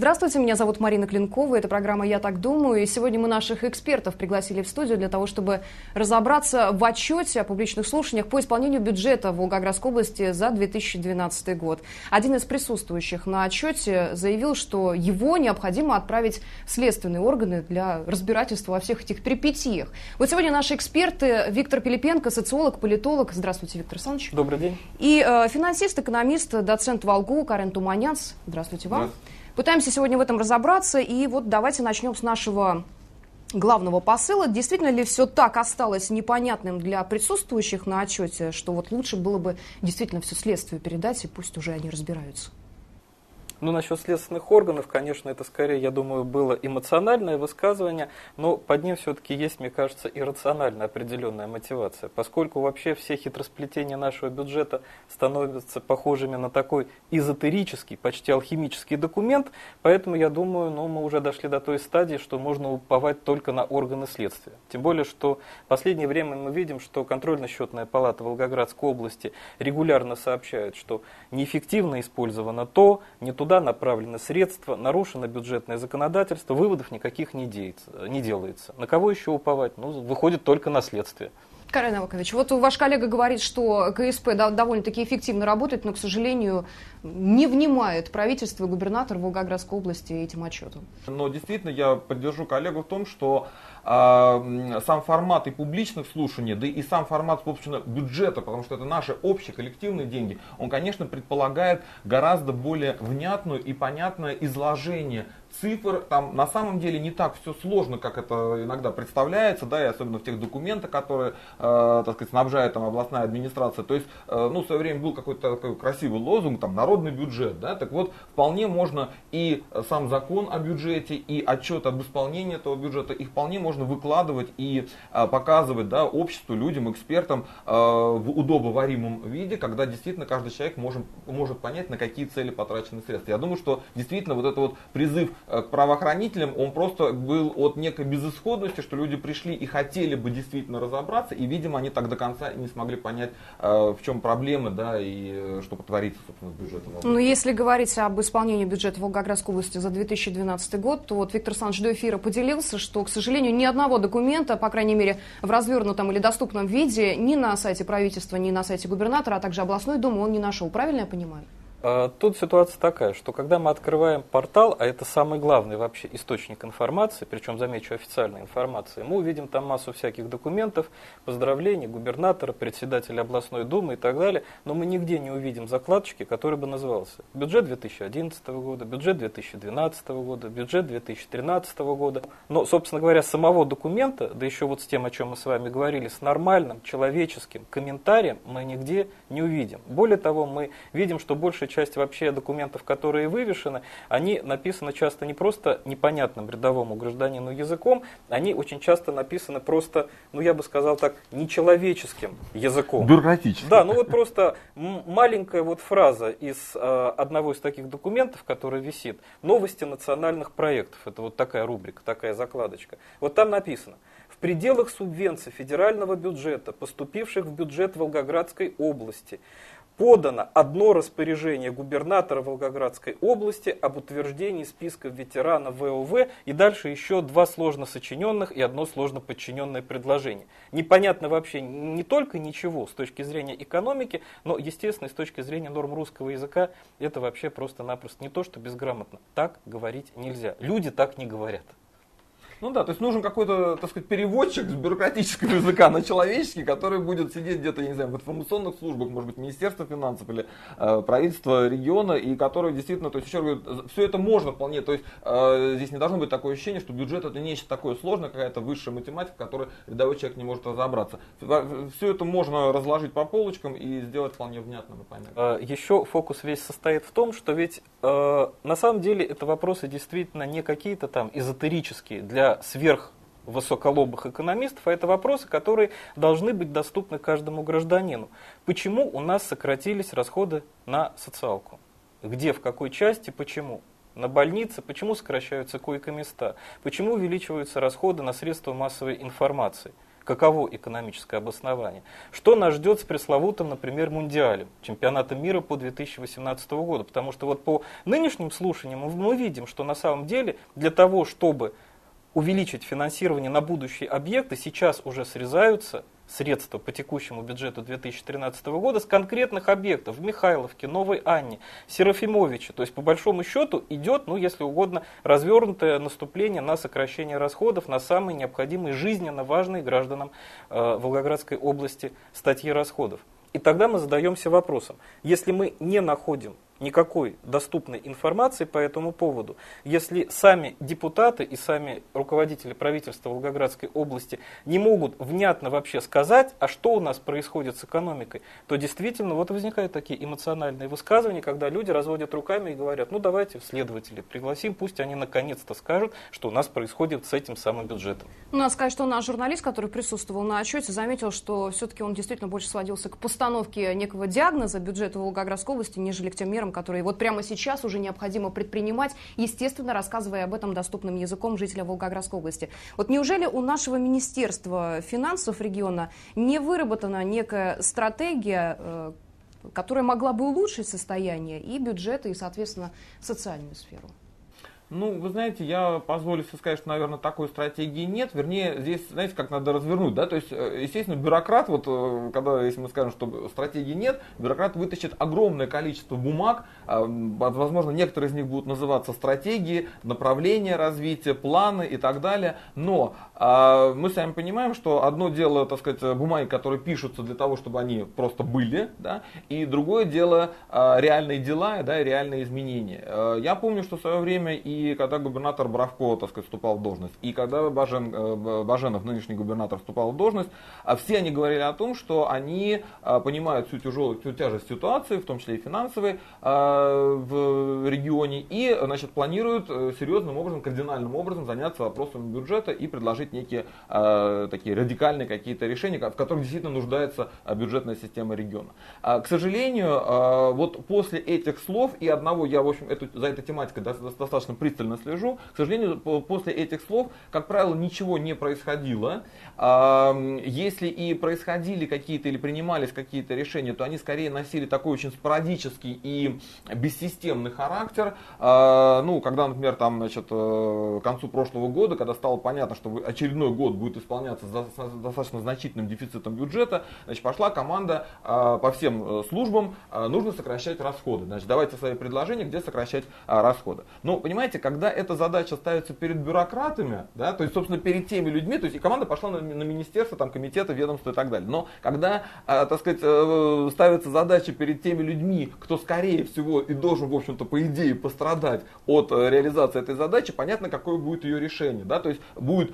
Здравствуйте, меня зовут Марина Клинкова, это программа «Я так думаю», и сегодня мы наших экспертов пригласили в студию для того, чтобы разобраться в отчете о публичных слушаниях по исполнению бюджета в Волгоградской области за 2012 год. Один из присутствующих на отчете заявил, что его необходимо отправить в следственные органы для разбирательства во всех этих перипетиях. Вот сегодня наши эксперты Виктор Пилипенко, социолог, политолог. Здравствуйте, Виктор Александрович. Добрый день. И э, финансист, экономист, доцент Волгу Карен Туманянц. Здравствуйте вам. Здравствуйте. Пытаемся сегодня в этом разобраться, и вот давайте начнем с нашего главного посыла. Действительно ли все так осталось непонятным для присутствующих на отчете, что вот лучше было бы действительно все следствию передать, и пусть уже они разбираются? Ну, насчет следственных органов, конечно, это скорее, я думаю, было эмоциональное высказывание, но под ним все-таки есть, мне кажется, и рациональная определенная мотивация, поскольку вообще все хитросплетения нашего бюджета становятся похожими на такой эзотерический, почти алхимический документ, поэтому я думаю, ну, мы уже дошли до той стадии, что можно уповать только на органы следствия. Тем более, что в последнее время мы видим, что контрольно-счетная палата Волгоградской области регулярно сообщает, что неэффективно использовано то, не туда туда направлены средства, нарушено бюджетное законодательство, выводов никаких не, деется, не делается. На кого еще уповать? Ну, выходит только на следствие. Карен Авакович, вот ваш коллега говорит, что КСП довольно-таки эффективно работает, но, к сожалению, не внимает правительство и губернатор Волгоградской области этим отчетом. Но действительно я поддержу коллегу в том, что сам формат и публичных слушаний, да и сам формат, собственно, бюджета, потому что это наши общие коллективные деньги, он, конечно, предполагает гораздо более внятную и понятное изложение цифр, там на самом деле не так все сложно, как это иногда представляется, да, и особенно в тех документах, которые, э, так сказать, снабжает там областная администрация. То есть, э, ну, в свое время был какой-то такой красивый лозунг, там, народный бюджет, да, так вот, вполне можно и сам закон о бюджете, и отчет об исполнении этого бюджета, их вполне можно выкладывать и э, показывать, да, обществу, людям, экспертам э, в удобоваримом виде, когда действительно каждый человек может, может понять, на какие цели потрачены средства. Я думаю, что действительно вот это вот призыв Э, к правоохранителям, он просто был от некой безысходности, что люди пришли и хотели бы действительно разобраться, и, видимо, они так до конца не смогли понять, э, в чем проблемы, да, и э, что творится, собственно, с бюджетом. Ну, если говорить об исполнении бюджета Волгоградской области за 2012 год, то вот Виктор Александрович до эфира поделился, что, к сожалению, ни одного документа, по крайней мере, в развернутом или доступном виде, ни на сайте правительства, ни на сайте губернатора, а также областной думы он не нашел. Правильно я понимаю? А, тут ситуация такая, что когда мы открываем портал, а это самый главный вообще источник информации, причем, замечу, официальной информации, мы увидим там массу всяких документов, поздравлений губернатора, председателя областной думы и так далее, но мы нигде не увидим закладочки, который бы назывался бюджет 2011 года, бюджет 2012 года, бюджет 2013 года. Но, собственно говоря, самого документа, да еще вот с тем, о чем мы с вами говорили, с нормальным человеческим комментарием мы нигде не увидим. Более того, мы видим, что большая часть вообще документов, которые вывешены, они написаны часто не просто непонятным рядовому гражданину языком, они очень часто написаны просто, ну я бы сказал так, нечеловеческим языком. Бюрократическим. Да, ну вот просто маленькая вот фраза из э, одного из таких документов, который висит, новости национальных проектов, это вот такая рубрика, такая закладочка. Вот там написано, в пределах субвенций федерального бюджета, поступивших в бюджет Волгоградской области, подано одно распоряжение губернатора Волгоградской области об утверждении списка ветеранов ВОВ и дальше еще два сложно сочиненных и одно сложно подчиненное предложение. Непонятно вообще не только ничего с точки зрения экономики, но, естественно, с точки зрения норм русского языка, это вообще просто-напросто не то, что безграмотно. Так говорить нельзя. Люди так не говорят. Ну да, то есть нужен какой-то, так сказать, переводчик с бюрократического языка на человеческий, который будет сидеть где-то, не знаю, в информационных службах, может быть, Министерство финансов или э, правительство региона, и который действительно, то есть еще говорю, все это можно вполне, то есть э, здесь не должно быть такое ощущение, что бюджет это нечто такое сложное, какая-то высшая математика, в которой рядовой человек не может разобраться. Все это можно разложить по полочкам и сделать вполне внятным и понятным. А, еще фокус весь состоит в том, что ведь э, на самом деле это вопросы действительно не какие-то там эзотерические для сверх высоколобых экономистов, а это вопросы, которые должны быть доступны каждому гражданину. Почему у нас сократились расходы на социалку? Где, в какой части, почему? На больницы, почему сокращаются койко-места? Почему увеличиваются расходы на средства массовой информации? каково экономическое обоснование. Что нас ждет с пресловутым, например, Мундиалем, чемпионатом мира по 2018 году. Потому что вот по нынешним слушаниям мы видим, что на самом деле для того, чтобы увеличить финансирование на будущие объекты, сейчас уже срезаются средства по текущему бюджету 2013 года с конкретных объектов в Михайловке, Новой Анне, Серафимовиче. То есть, по большому счету, идет, ну, если угодно, развернутое наступление на сокращение расходов на самые необходимые жизненно важные гражданам э, Волгоградской области статьи расходов. И тогда мы задаемся вопросом, если мы не находим никакой доступной информации по этому поводу. Если сами депутаты и сами руководители правительства Волгоградской области не могут внятно вообще сказать, а что у нас происходит с экономикой, то действительно вот возникают такие эмоциональные высказывания, когда люди разводят руками и говорят, ну давайте следователей пригласим, пусть они наконец-то скажут, что у нас происходит с этим самым бюджетом. Ну, надо сказать, что наш журналист, который присутствовал на отчете, заметил, что все-таки он действительно больше сводился к постановке некого диагноза бюджета Волгоградской области, нежели к тем мерам, которые вот прямо сейчас уже необходимо предпринимать, естественно, рассказывая об этом доступным языком жителя Волгоградской области. Вот неужели у нашего Министерства финансов региона не выработана некая стратегия, э, которая могла бы улучшить состояние и бюджета, и, соответственно, социальную сферу? Ну, вы знаете, я позволю себе сказать, что, наверное, такой стратегии нет. Вернее, здесь, знаете, как надо развернуть, да, то есть, э, естественно, бюрократ, вот, э, когда, если мы скажем, что стратегии нет, бюрократ вытащит огромное количество бумаг, а, возможно, некоторые из них будут называться стратегии, направления развития, планы и так далее, но а, мы сами понимаем, что одно дело, так сказать, бумаги, которые пишутся для того, чтобы они просто были, да, и другое дело а, реальные дела, да, и реальные изменения. Я помню, что в свое время и и когда губернатор Бравко, так сказать, вступал в должность, и когда Бажен, э, Баженов, нынешний губернатор, вступал в должность, а все они говорили о том, что они э, понимают всю, тяжелую, всю тяжесть ситуации, в том числе и финансовой, э, в регионе, и значит, планируют серьезным образом, кардинальным образом заняться вопросами бюджета и предложить некие такие радикальные какие-то решения, в которых действительно нуждается бюджетная система региона. К сожалению, вот после этих слов и одного, я, в общем, эту, за этой тематикой достаточно пристально пристально слежу. К сожалению, после этих слов, как правило, ничего не происходило. Если и происходили какие-то или принимались какие-то решения, то они скорее носили такой очень спорадический и бессистемный характер. А, ну, когда, например, там, значит, э, к концу прошлого года, когда стало понятно, что очередной год будет исполняться с достаточно значительным дефицитом бюджета, значит, пошла команда а, по всем э, службам, а, нужно сокращать расходы. Значит, давайте свои предложения, где сокращать расходы. Но, понимаете, когда эта задача ставится перед бюрократами, да, то есть, собственно, перед теми людьми, то есть и команда пошла на, на министерство, там, комитеты, ведомства и так далее. Но когда, э, так сказать, э, ставится задача перед теми людьми, кто, скорее всего, и должен, в общем-то, по идее, пострадать от э, реализации этой задачи, понятно, какое будет ее решение. Да? То есть будет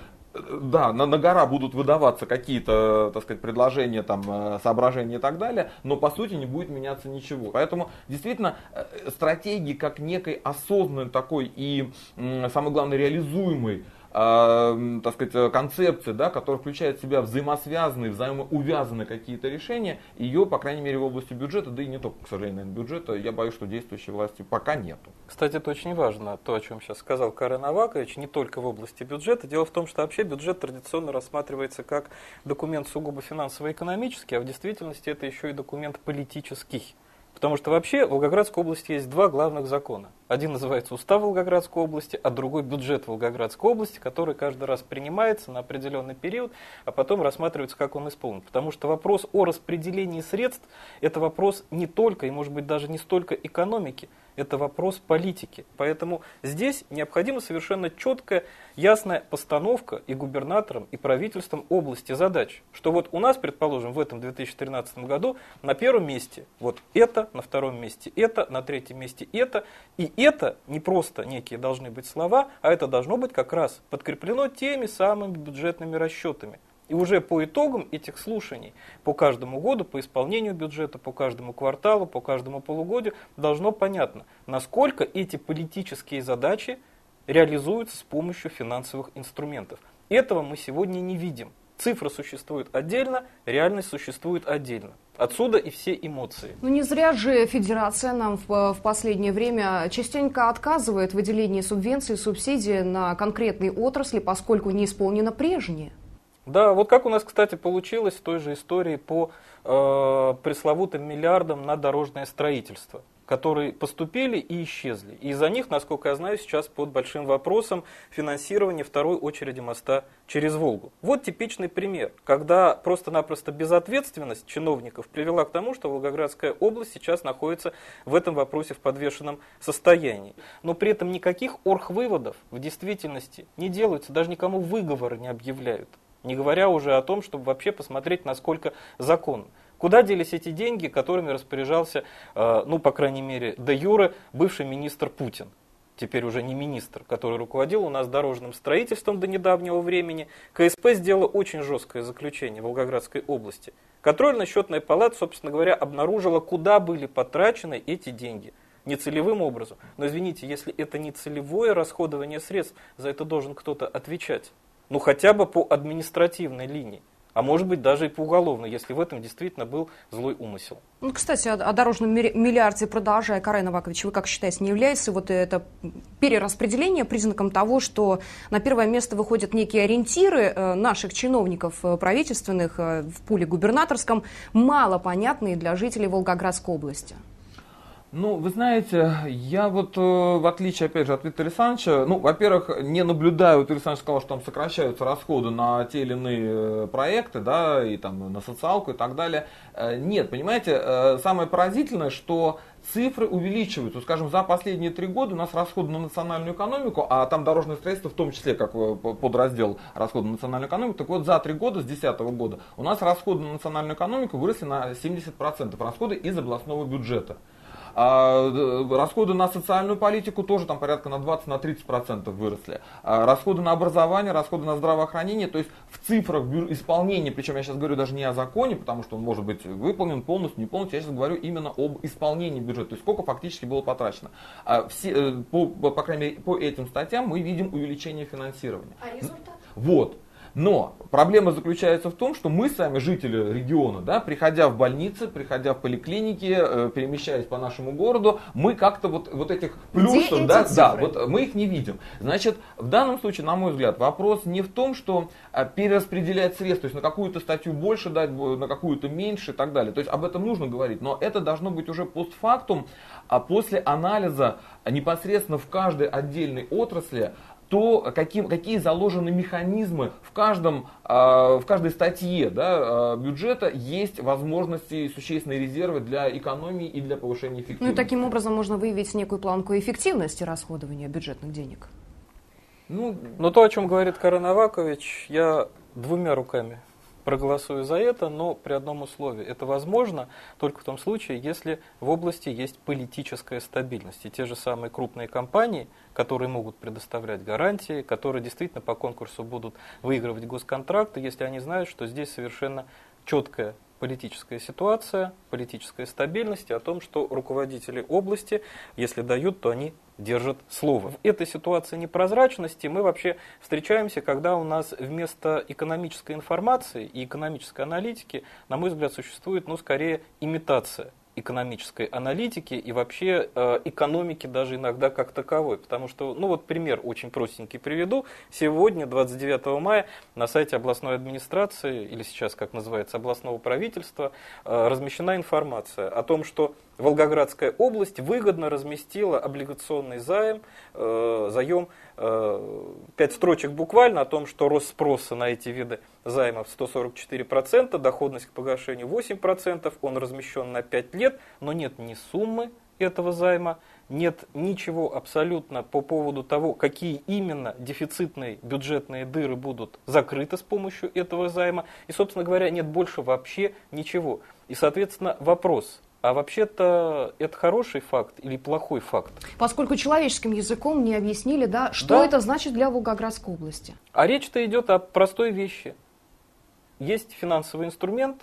да, на, на гора будут выдаваться какие-то, так сказать, предложения, там, э, соображения и так далее, но по сути не будет меняться ничего. Поэтому действительно э, стратегии как некой осознанной такой и, самое главное, реализуемой э, так сказать, концепции, да, которая включает в себя взаимосвязанные, взаимоувязанные какие-то решения, ее, по крайней мере, в области бюджета, да и не только, к сожалению, наверное, бюджета, я боюсь, что действующей власти пока нету. Кстати, это очень важно, то, о чем сейчас сказал Карен Авакович, не только в области бюджета. Дело в том, что вообще бюджет традиционно рассматривается как документ сугубо финансово-экономический, а в действительности это еще и документ политический. Потому что вообще в Волгоградской области есть два главных закона. Один называется Устав Волгоградской области, а другой бюджет Волгоградской области, который каждый раз принимается на определенный период, а потом рассматривается, как он исполнен. Потому что вопрос о распределении средств – это вопрос не только и, может быть, даже не столько экономики, это вопрос политики. Поэтому здесь необходима совершенно четкая, ясная постановка и губернаторам, и правительством области задач. Что вот у нас, предположим, в этом 2013 году на первом месте вот это, на втором месте это, на третьем месте это. И это не просто некие должны быть слова, а это должно быть как раз подкреплено теми самыми бюджетными расчетами. И уже по итогам этих слушаний, по каждому году, по исполнению бюджета, по каждому кварталу, по каждому полугодию, должно понятно, насколько эти политические задачи реализуются с помощью финансовых инструментов. Этого мы сегодня не видим. Цифра существует отдельно, реальность существует отдельно. Отсюда и все эмоции. Ну не зря же Федерация нам в, в последнее время частенько отказывает в выделении субвенций и субсидий на конкретные отрасли, поскольку не исполнено прежнее. Да, вот как у нас, кстати, получилось в той же истории по э, пресловутым миллиардам на дорожное строительство которые поступили и исчезли. И из-за них, насколько я знаю, сейчас под большим вопросом финансирование второй очереди моста через Волгу. Вот типичный пример, когда просто-напросто безответственность чиновников привела к тому, что Волгоградская область сейчас находится в этом вопросе в подвешенном состоянии. Но при этом никаких орхвыводов в действительности не делаются, даже никому выговор не объявляют. Не говоря уже о том, чтобы вообще посмотреть, насколько закон. Куда делись эти деньги, которыми распоряжался, э, ну, по крайней мере, де юре, бывший министр Путин? Теперь уже не министр, который руководил у нас дорожным строительством до недавнего времени. КСП сделала очень жесткое заключение в Волгоградской области. Контрольно-счетная палата, собственно говоря, обнаружила, куда были потрачены эти деньги нецелевым образом. Но извините, если это не целевое расходование средств, за это должен кто-то отвечать. Ну хотя бы по административной линии а может быть даже и по уголовной, если в этом действительно был злой умысел. Ну, кстати, о, дорожном миллиарде продолжая, Карай Новакович, вы как считаете, не является вот это перераспределение признаком того, что на первое место выходят некие ориентиры э, наших чиновников э, правительственных э, в пуле губернаторском, мало понятные для жителей Волгоградской области? Ну, вы знаете, я вот, э, в отличие, опять же, от Виктора Александровича, ну, во-первых, не наблюдаю, Виктор Александрович сказал, что там сокращаются расходы на те или иные э, проекты, да, и там на социалку и так далее. Э, нет, понимаете, самое поразительное, что цифры увеличиваются. Скажем, за последние три года у нас расходы на национальную экономику, а там дорожное строительство в том числе, как подраздел расходы на национальную экономику, так вот за три года, с 2010 года, у нас расходы на национальную экономику выросли на 70%, расходы из областного бюджета. А, расходы на социальную политику тоже там порядка на 20-30% выросли. А, расходы на образование, расходы на здравоохранение, то есть в цифрах исполнения, причем я сейчас говорю даже не о законе, потому что он может быть выполнен полностью, не полностью, я сейчас говорю именно об исполнении бюджета, то есть сколько фактически было потрачено. А все, э, по, по крайней мере, по этим статьям мы видим увеличение финансирования. А результат? Вот. Но проблема заключается в том, что мы сами, жители региона, да, приходя в больницы, приходя в поликлиники, э, перемещаясь по нашему городу, мы как-то вот, вот этих плюсов, да, да, вот мы их не видим. Значит, в данном случае, на мой взгляд, вопрос не в том, что а, перераспределять средства, то есть на какую-то статью больше дать, на какую-то меньше и так далее. То есть об этом нужно говорить, но это должно быть уже постфактум, а после анализа непосредственно в каждой отдельной отрасли то каким, какие заложены механизмы в, каждом, э, в каждой статье да, э, бюджета есть возможности, существенные резервы для экономии и для повышения эффективности. Ну и таким образом можно выявить некую планку эффективности расходования бюджетных денег. Ну, но то, о чем говорит Карановакович, я двумя руками проголосую за это, но при одном условии. Это возможно только в том случае, если в области есть политическая стабильность. И те же самые крупные компании, которые могут предоставлять гарантии, которые действительно по конкурсу будут выигрывать госконтракты, если они знают, что здесь совершенно четкая политическая ситуация, политическая стабильность и о том, что руководители области, если дают, то они держат слово. В этой ситуации непрозрачности мы вообще встречаемся, когда у нас вместо экономической информации и экономической аналитики, на мой взгляд, существует, ну, скорее, имитация экономической аналитики и вообще э, экономики даже иногда как таковой. Потому что, ну вот пример очень простенький приведу. Сегодня, 29 мая, на сайте областной администрации, или сейчас как называется, областного правительства, э, размещена информация о том, что Волгоградская область выгодно разместила облигационный займ, э, заем, э, пять строчек буквально о том, что рост спроса на эти виды займов 144%, доходность к погашению 8%, он размещен на 5 лет, но нет ни суммы этого займа, нет ничего абсолютно по поводу того, какие именно дефицитные бюджетные дыры будут закрыты с помощью этого займа. И, собственно говоря, нет больше вообще ничего. И, соответственно, вопрос, а вообще-то это хороший факт или плохой факт? Поскольку человеческим языком не объяснили, да, что да. это значит для Волгоградской области. А речь-то идет о простой вещи. Есть финансовый инструмент,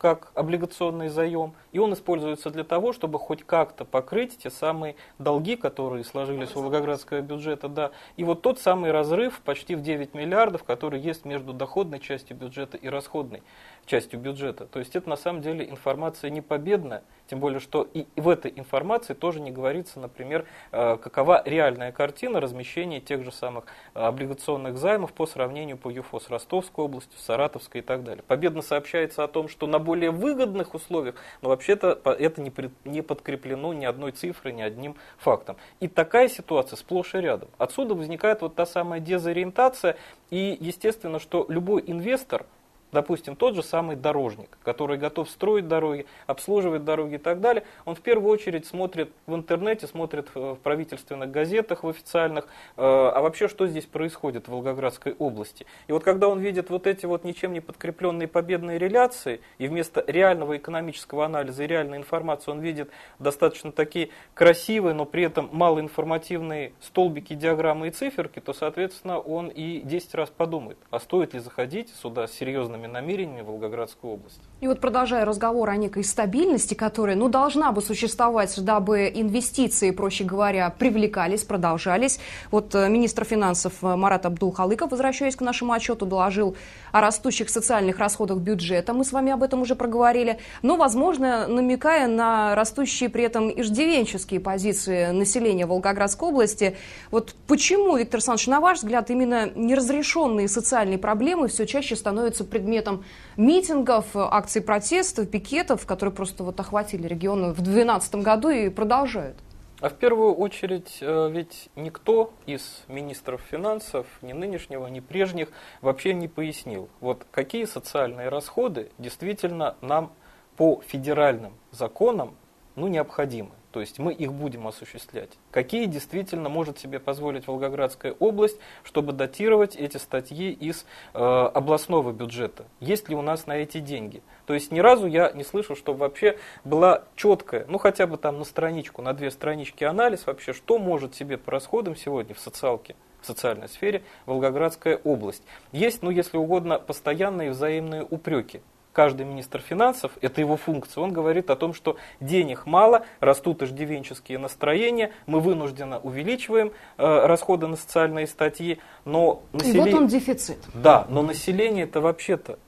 как облигационный заем, и он используется для того, чтобы хоть как-то покрыть те самые долги, которые сложились у Волгоградского бюджета, да, и вот тот самый разрыв почти в 9 миллиардов, который есть между доходной частью бюджета и расходной частью бюджета. То есть это на самом деле информация не победная, тем более, что и в этой информации тоже не говорится, например, э, какова реальная картина размещения тех же самых э, облигационных займов по сравнению по ЮФО с Ростовской областью, Саратовской и так далее. Победно сообщается о том, что на более выгодных условиях, но вообще-то это не подкреплено ни одной цифрой, ни одним фактом. И такая ситуация сплошь и рядом. Отсюда возникает вот та самая дезориентация, и естественно, что любой инвестор, допустим, тот же самый дорожник, который готов строить дороги, обслуживать дороги и так далее, он в первую очередь смотрит в интернете, смотрит в правительственных газетах, в официальных, э, а вообще что здесь происходит в Волгоградской области. И вот когда он видит вот эти вот ничем не подкрепленные победные реляции, и вместо реального экономического анализа и реальной информации он видит достаточно такие красивые, но при этом малоинформативные столбики, диаграммы и циферки, то, соответственно, он и 10 раз подумает, а стоит ли заходить сюда с серьезными серьезными намерениями Волгоградскую область. И вот продолжая разговор о некой стабильности, которая ну, должна бы существовать, дабы инвестиции, проще говоря, привлекались, продолжались. Вот э, министр финансов э, Марат Абдул-Халыков, возвращаясь к нашему отчету, доложил о растущих социальных расходах бюджета. Мы с вами об этом уже проговорили. Но, возможно, намекая на растущие при этом иждивенческие позиции населения Волгоградской области. Вот почему, Виктор Александрович, на ваш взгляд, именно неразрешенные социальные проблемы все чаще становятся предметом митингов, акций протеста, пикетов, которые просто вот охватили регион в 2012 году и продолжают. А в первую очередь, э, ведь никто из министров финансов, ни нынешнего, ни прежних, вообще не пояснил, вот какие социальные расходы действительно нам по федеральным законам ну, необходимы то есть мы их будем осуществлять. Какие действительно может себе позволить Волгоградская область, чтобы датировать эти статьи из э, областного бюджета? Есть ли у нас на эти деньги? То есть ни разу я не слышал, чтобы вообще была четкая, ну хотя бы там на страничку, на две странички анализ вообще, что может себе по расходам сегодня в социалке в социальной сфере Волгоградская область. Есть, ну если угодно, постоянные взаимные упреки каждый министр финансов, это его функция, он говорит о том, что денег мало, растут иждивенческие настроения, мы вынужденно увеличиваем э, расходы на социальные статьи, но население... И вот он дефицит. Да, но население это вообще-то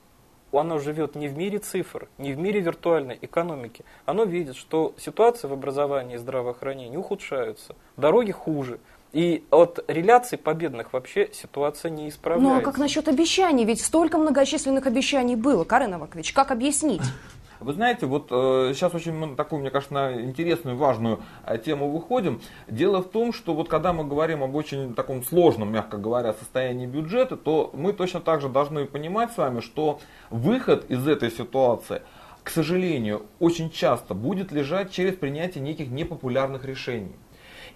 оно живет не в мире цифр, не в мире виртуальной экономики. Оно видит, что ситуация в образовании и здравоохранении ухудшаются, дороги хуже, и от реляций победных вообще ситуация не исправляется. Ну а как насчет обещаний? Ведь столько многочисленных обещаний было, Карен Авакович. Как объяснить? Вы знаете, вот э, сейчас очень мы такую, мне кажется, на интересную, важную э, тему выходим. Дело в том, что вот когда мы говорим об очень таком сложном, мягко говоря, состоянии бюджета, то мы точно так же должны понимать с вами, что выход из этой ситуации, к сожалению, очень часто будет лежать через принятие неких непопулярных решений.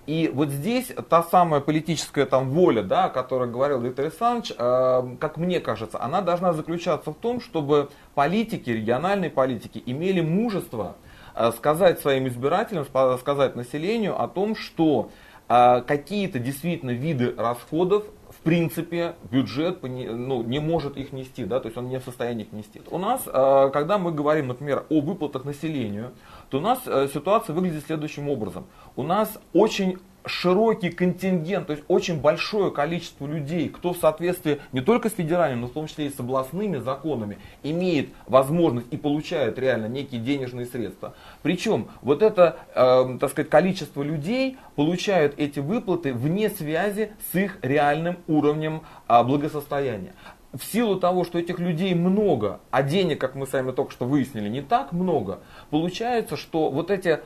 И вот здесь та самая политическая там воля, да, о которой говорил Виктор Александрович, э, как мне кажется, она должна заключаться в том, чтобы политики, региональные политики имели мужество э, сказать своим избирателям, сказать населению о том, что э, какие-то действительно виды расходов принципе бюджет ну, не может их нести, да, то есть он не в состоянии их нести. У нас, э, когда мы говорим, например, о выплатах населению, то у нас э, ситуация выглядит следующим образом. У нас очень широкий контингент, то есть очень большое количество людей, кто в соответствии не только с федеральными, но в том числе и с областными законами, имеет возможность и получает реально некие денежные средства. Причем вот это, э, так сказать, количество людей получают эти выплаты вне связи с их реальным уровнем э, благосостояния в силу того, что этих людей много, а денег, как мы сами только что выяснили, не так много, получается, что вот эти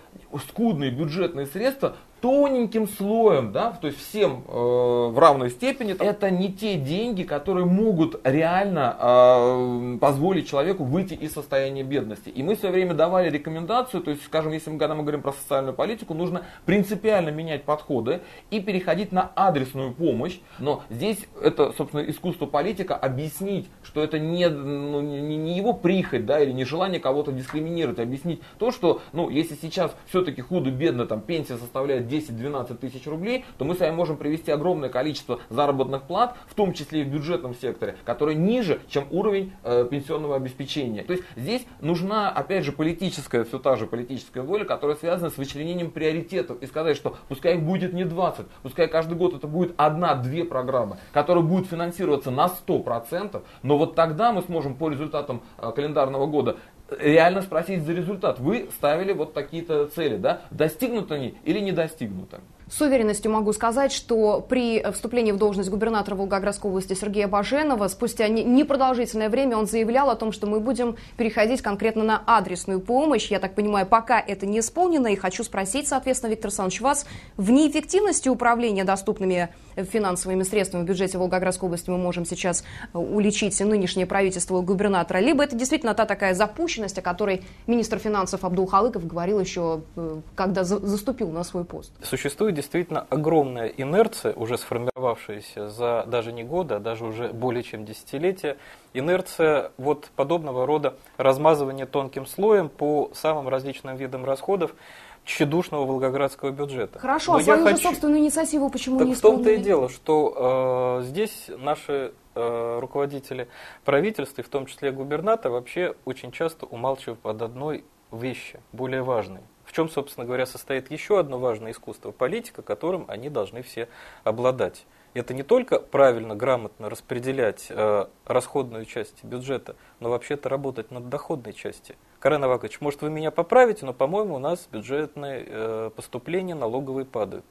скудные бюджетные средства тоненьким слоем, да, то есть всем э, в равной степени, это не те деньги, которые могут реально э, позволить человеку выйти из состояния бедности. И мы в свое время давали рекомендацию, то есть, скажем, если мы, когда мы говорим про социальную политику, нужно принципиально менять подходы и переходить на адресную помощь. Но здесь это, собственно, искусство политика объяснить, что это не, ну, не, не его прихоть, да, или не желание кого-то дискриминировать, объяснить то, что, ну, если сейчас все-таки худо-бедно, там, пенсия составляет 10-12 тысяч рублей, то мы с вами можем привести огромное количество заработных плат, в том числе и в бюджетном секторе, которые ниже, чем уровень э, пенсионного обеспечения. То есть здесь нужна, опять же, политическая, все та же политическая воля, которая связана с вычленением приоритетов и сказать, что пускай их будет не 20, пускай каждый год это будет одна-две программы, которые будут финансироваться на 100%, но вот тогда мы сможем по результатам э, календарного года реально спросить за результат. Вы ставили вот такие-то цели, да? Достигнуты они или не достигнуты? С уверенностью могу сказать, что при вступлении в должность губернатора Волгоградской области Сергея Баженова спустя непродолжительное время он заявлял о том, что мы будем переходить конкретно на адресную помощь. Я так понимаю, пока это не исполнено. И хочу спросить, соответственно, Виктор Александрович, вас в неэффективности управления доступными финансовыми средствами в бюджете Волгоградской области мы можем сейчас уличить нынешнее правительство губернатора, либо это действительно та такая запущенность, о которой министр финансов Абдул Халыков говорил еще, э, когда заступил на свой пост. Существует действительно огромная инерция, уже сформировавшаяся за даже не годы, а даже уже более чем десятилетия, инерция вот подобного рода размазывания тонким слоем по самым различным видам расходов, тщедушного волгоградского бюджета. Хорошо, Но а свою хочу... же собственную инициативу почему так не исполнили? в том-то и дело, что э, здесь наши э, руководители правительства, и в том числе губернатор, вообще очень часто умалчивают под одной вещи, более важной. В чем, собственно говоря, состоит еще одно важное искусство – политика, которым они должны все обладать. Это не только правильно, грамотно распределять э, расходную часть бюджета, но вообще-то работать над доходной частью. Карен Авакович, может вы меня поправите, но, по-моему, у нас бюджетные э, поступления налоговые падают.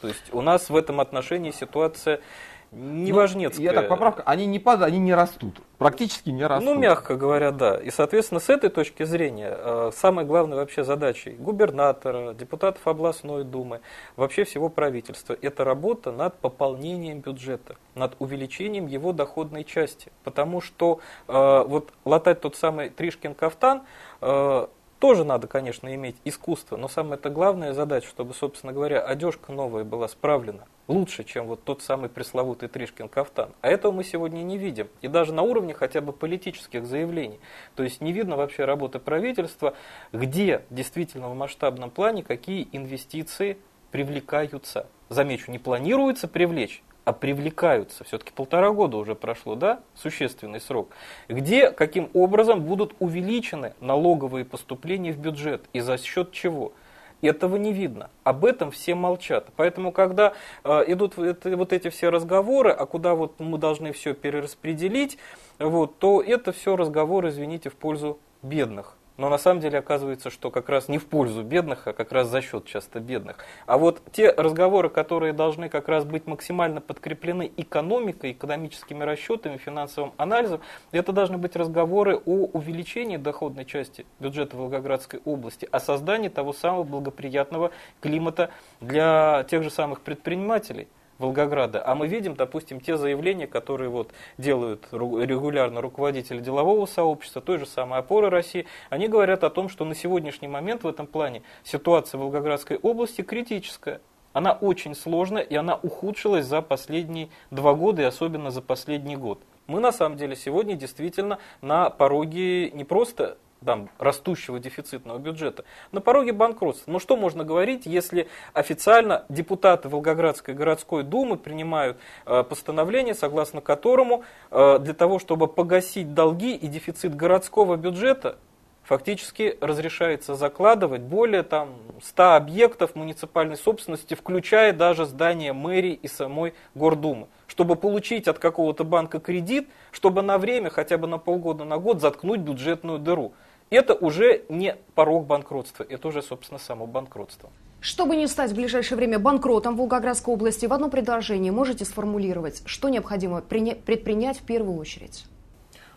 То есть у нас в этом отношении ситуация неважнецкая. Ну, я так, поправка, они не падают, они не растут. Практически не растут. Ну, мягко говоря, да. И, соответственно, с этой точки зрения, э, самой главной вообще задачей губернатора, депутатов областной думы, вообще всего правительства, это работа над пополнением бюджета, над увеличением его доходной части. Потому что э, вот латать тот самый Тришкин кафтан, э, тоже надо, конечно, иметь искусство, но самая это главная задача, чтобы, собственно говоря, одежка новая была справлена лучше, чем вот тот самый пресловутый Тришкин кафтан. А этого мы сегодня не видим. И даже на уровне хотя бы политических заявлений. То есть не видно вообще работы правительства, где действительно в масштабном плане какие инвестиции привлекаются. Замечу, не планируется привлечь, а привлекаются, все-таки полтора года уже прошло, да, существенный срок, где каким образом будут увеличены налоговые поступления в бюджет и за счет чего. Этого не видно. Об этом все молчат. Поэтому, когда э, идут это, вот эти все разговоры, а куда вот мы должны все перераспределить, вот, то это все разговоры, извините, в пользу бедных. Но на самом деле оказывается, что как раз не в пользу бедных, а как раз за счет часто бедных. А вот те разговоры, которые должны как раз быть максимально подкреплены экономикой, экономическими расчетами, финансовым анализом, это должны быть разговоры о увеличении доходной части бюджета Волгоградской области, о создании того самого благоприятного климата для тех же самых предпринимателей. Волгограда. А мы видим, допустим, те заявления, которые вот делают регулярно руководители делового сообщества, той же самой опоры России, они говорят о том, что на сегодняшний момент в этом плане ситуация в Волгоградской области критическая. Она очень сложная, и она ухудшилась за последние два года, и особенно за последний год. Мы на самом деле сегодня действительно на пороге не просто там, растущего дефицитного бюджета, на пороге банкротства. Но что можно говорить, если официально депутаты Волгоградской городской думы принимают э, постановление, согласно которому э, для того, чтобы погасить долги и дефицит городского бюджета, фактически разрешается закладывать более там, 100 объектов муниципальной собственности, включая даже здание мэрии и самой Гордумы, чтобы получить от какого-то банка кредит, чтобы на время, хотя бы на полгода, на год заткнуть бюджетную дыру это уже не порог банкротства, это уже, собственно, само банкротство. Чтобы не стать в ближайшее время банкротом в Волгоградской области, в одно предложение можете сформулировать, что необходимо предпринять в первую очередь?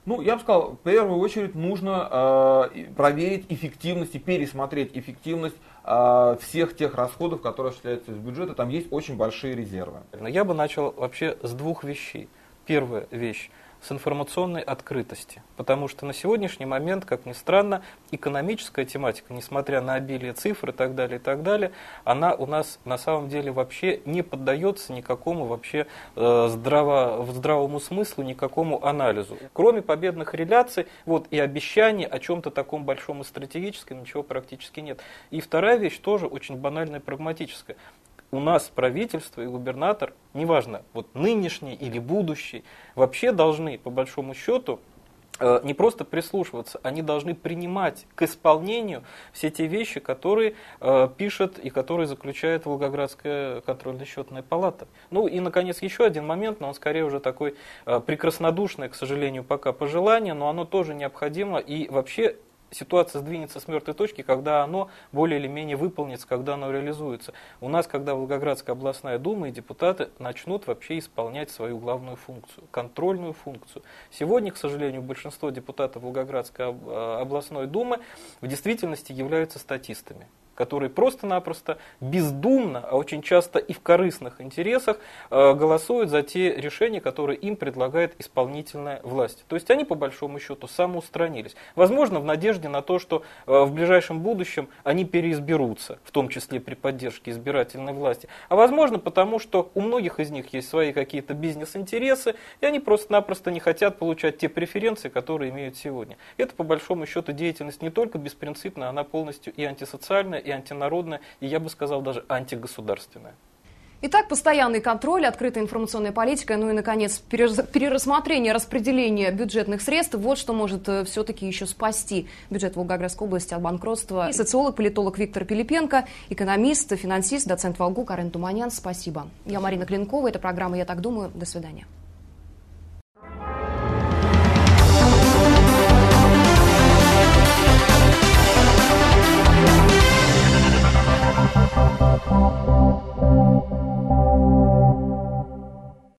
Ну, я бы сказал, в первую очередь нужно э, проверить эффективность и пересмотреть эффективность э, всех тех расходов, которые осуществляются из бюджета. Там есть очень большие резервы. Я бы начал вообще с двух вещей. Первая вещь с информационной открытости. Потому что на сегодняшний момент, как ни странно, экономическая тематика, несмотря на обилие цифр и так далее, и так далее, она у нас на самом деле вообще не поддается никакому вообще э, здраво, здравому смыслу, никакому анализу. Кроме победных реляций вот, и обещаний о чем-то таком большом и стратегическом, ничего практически нет. И вторая вещь тоже очень банальная и прагматическая у нас правительство и губернатор, неважно, вот нынешний или будущий, вообще должны, по большому счету, э, не просто прислушиваться, они должны принимать к исполнению все те вещи, которые э, пишет и которые заключает Волгоградская контрольно-счетная палата. Ну и, наконец, еще один момент, но он скорее уже такой э, прекраснодушный, к сожалению, пока пожелание, но оно тоже необходимо. И вообще ситуация сдвинется с мертвой точки, когда оно более или менее выполнится, когда оно реализуется. У нас, когда Волгоградская областная дума и депутаты начнут вообще исполнять свою главную функцию, контрольную функцию. Сегодня, к сожалению, большинство депутатов Волгоградской э, областной думы в действительности являются статистами которые просто-напросто бездумно, а очень часто и в корыстных интересах э, голосуют за те решения, которые им предлагает исполнительная власть. То есть они по большому счету самоустранились. Возможно, в надежде на то, что э, в ближайшем будущем они переизберутся, в том числе при поддержке избирательной власти. А возможно, потому что у многих из них есть свои какие-то бизнес-интересы, и они просто-напросто не хотят получать те преференции, которые имеют сегодня. Это по большому счету деятельность не только беспринципная, она полностью и антисоциальная, и антинародная, и я бы сказал даже антигосударственная. Итак, постоянный контроль, открытая информационная политика, ну и, наконец, перерассмотрение распределения бюджетных средств. Вот что может э, все-таки еще спасти бюджет Волгоградской области от банкротства. И социолог, политолог Виктор Пилипенко, экономист, финансист, доцент Волгу Карен Туманян. Спасибо. Я Марина Клинкова. Это программа «Я так думаю». До свидания.